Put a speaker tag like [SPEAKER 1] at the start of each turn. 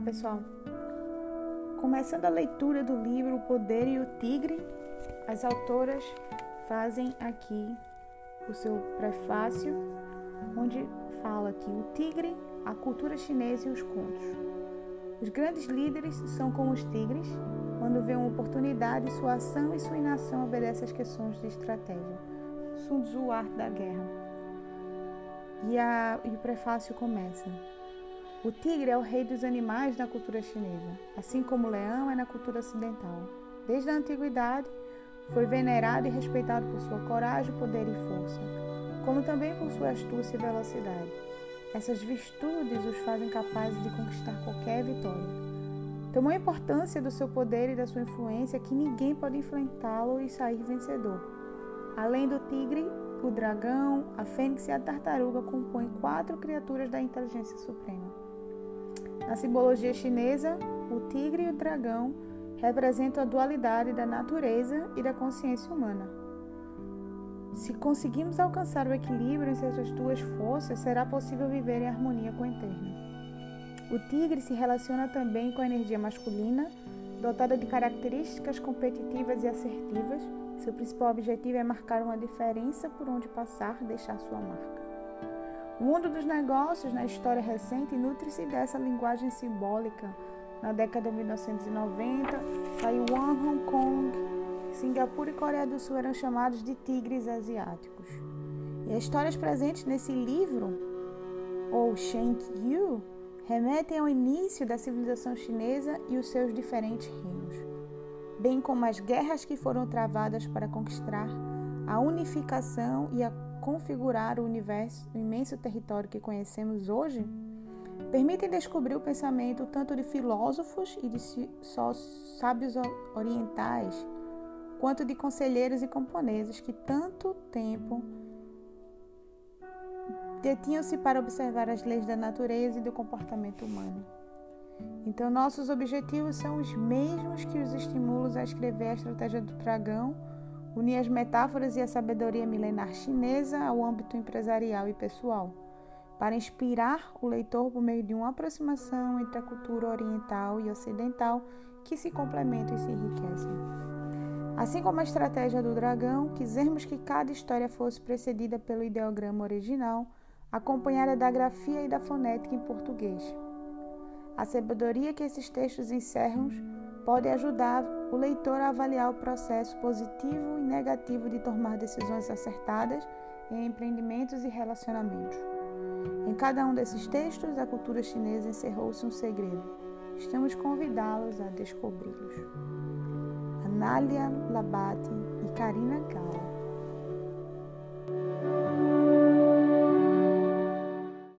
[SPEAKER 1] pessoal. Começando a leitura do livro O Poder e o Tigre, as autoras fazem aqui o seu prefácio, onde fala que o tigre, a cultura chinesa e os contos. Os grandes líderes são como os tigres, quando vê uma oportunidade, sua ação e sua inação obedecem às questões de estratégia. Sun Tzu, Arte da Guerra. E, a, e o prefácio começa. O tigre é o rei dos animais na cultura chinesa, assim como o leão é na cultura ocidental. Desde a antiguidade, foi venerado e respeitado por sua coragem, poder e força, como também por sua astúcia e velocidade. Essas virtudes os fazem capazes de conquistar qualquer vitória. Tomou a importância do seu poder e da sua influência que ninguém pode enfrentá-lo e sair vencedor. Além do tigre, o dragão, a fênix e a tartaruga compõem quatro criaturas da inteligência suprema. Na simbologia chinesa, o tigre e o dragão representam a dualidade da natureza e da consciência humana. Se conseguimos alcançar o equilíbrio entre essas duas forças, será possível viver em harmonia com o eterno. O tigre se relaciona também com a energia masculina, dotada de características competitivas e assertivas. Seu principal objetivo é marcar uma diferença por onde passar, deixar sua marca. O mundo dos negócios na história recente nutre-se dessa linguagem simbólica. Na década de 1990, Taiwan, Hong Kong, Singapura e Coreia do Sul eram chamados de tigres asiáticos. E as histórias presentes nesse livro, ou Shen Yu, remetem ao início da civilização chinesa e os seus diferentes reinos, bem como as guerras que foram travadas para conquistar a unificação e a configurar o universo, o imenso território que conhecemos hoje, permitem descobrir o pensamento tanto de filósofos e de sábios orientais, quanto de conselheiros e camponeses que tanto tempo detinham-se para observar as leis da natureza e do comportamento humano. Então, nossos objetivos são os mesmos que os estimulos a escrever a estratégia do dragão unir as metáforas e a sabedoria milenar chinesa ao âmbito empresarial e pessoal, para inspirar o leitor por meio de uma aproximação entre a cultura oriental e ocidental que se complementam e se enriquecem. Assim como a estratégia do dragão, quisermos que cada história fosse precedida pelo ideograma original, acompanhada da grafia e da fonética em português. A sabedoria que esses textos encerram pode ajudar o leitor a avaliar o processo positivo e negativo de tomar decisões acertadas em empreendimentos e relacionamentos. Em cada um desses textos, a cultura chinesa encerrou-se um segredo. Estamos convidá-los a descobri-los. Anália Labate e Karina Gala